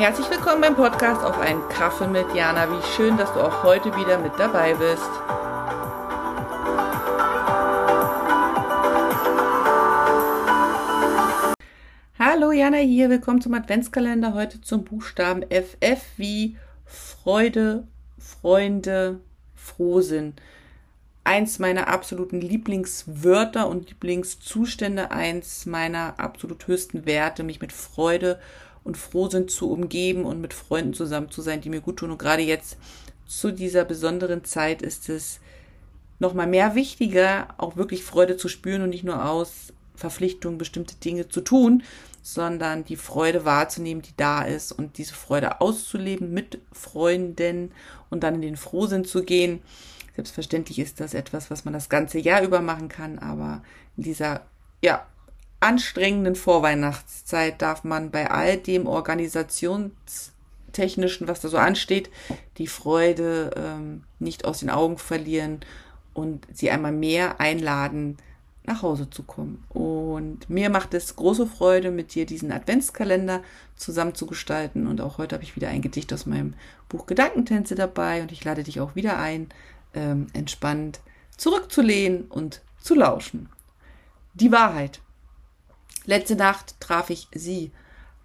Herzlich willkommen beim Podcast auf einen Kaffee mit Jana. Wie schön, dass du auch heute wieder mit dabei bist. Hallo Jana hier, willkommen zum Adventskalender. Heute zum Buchstaben FF wie Freude, Freunde, Frohsinn. Eins meiner absoluten Lieblingswörter und Lieblingszustände, eins meiner absolut höchsten Werte, mich mit Freude und froh sind zu umgeben und mit Freunden zusammen zu sein, die mir gut tun. Und gerade jetzt zu dieser besonderen Zeit ist es nochmal mehr wichtiger, auch wirklich Freude zu spüren und nicht nur aus Verpflichtung, bestimmte Dinge zu tun, sondern die Freude wahrzunehmen, die da ist und diese Freude auszuleben mit Freunden und dann in den Frohsinn zu gehen. Selbstverständlich ist das etwas, was man das ganze Jahr über machen kann, aber in dieser ja, anstrengenden Vorweihnachtszeit darf man bei all dem Organisationstechnischen, was da so ansteht, die Freude ähm, nicht aus den Augen verlieren und sie einmal mehr einladen, nach Hause zu kommen. Und mir macht es große Freude, mit dir diesen Adventskalender zusammen zu gestalten. Und auch heute habe ich wieder ein Gedicht aus meinem Buch Gedankentänze dabei und ich lade dich auch wieder ein, ähm, entspannt zurückzulehnen und zu lauschen. Die Wahrheit. Letzte Nacht traf ich sie,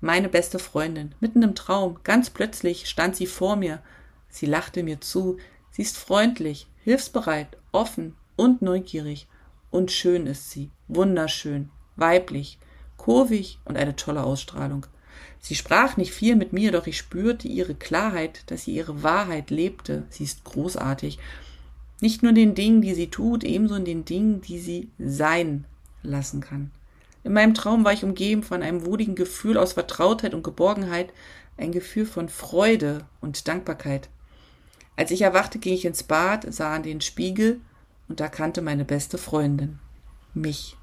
meine beste Freundin, mitten im Traum. Ganz plötzlich stand sie vor mir. Sie lachte mir zu. Sie ist freundlich, hilfsbereit, offen und neugierig. Und schön ist sie, wunderschön, weiblich, kurvig und eine tolle Ausstrahlung. Sie sprach nicht viel mit mir, doch ich spürte ihre Klarheit, dass sie ihre Wahrheit lebte. Sie ist großartig. Nicht nur in den Dingen, die sie tut, ebenso in den Dingen, die sie sein lassen kann. In meinem Traum war ich umgeben von einem wohligen Gefühl aus Vertrautheit und Geborgenheit, ein Gefühl von Freude und Dankbarkeit. Als ich erwachte, ging ich ins Bad, sah in den Spiegel und erkannte meine beste Freundin. Mich.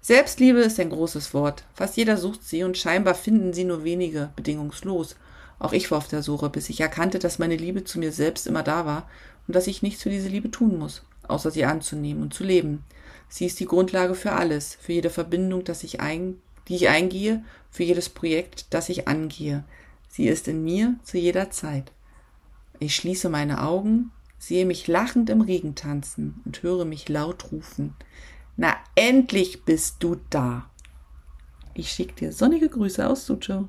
Selbstliebe ist ein großes Wort. Fast jeder sucht sie und scheinbar finden sie nur wenige bedingungslos. Auch ich war auf der Suche, bis ich erkannte, dass meine Liebe zu mir selbst immer da war und dass ich nichts für diese Liebe tun muss, außer sie anzunehmen und zu leben. Sie ist die Grundlage für alles, für jede Verbindung, das ich ein, die ich eingehe, für jedes Projekt, das ich angehe. Sie ist in mir zu jeder Zeit. Ich schließe meine Augen, sehe mich lachend im Regen tanzen und höre mich laut rufen. Na, endlich bist du da. Ich schicke dir sonnige Grüße aus Suzhou.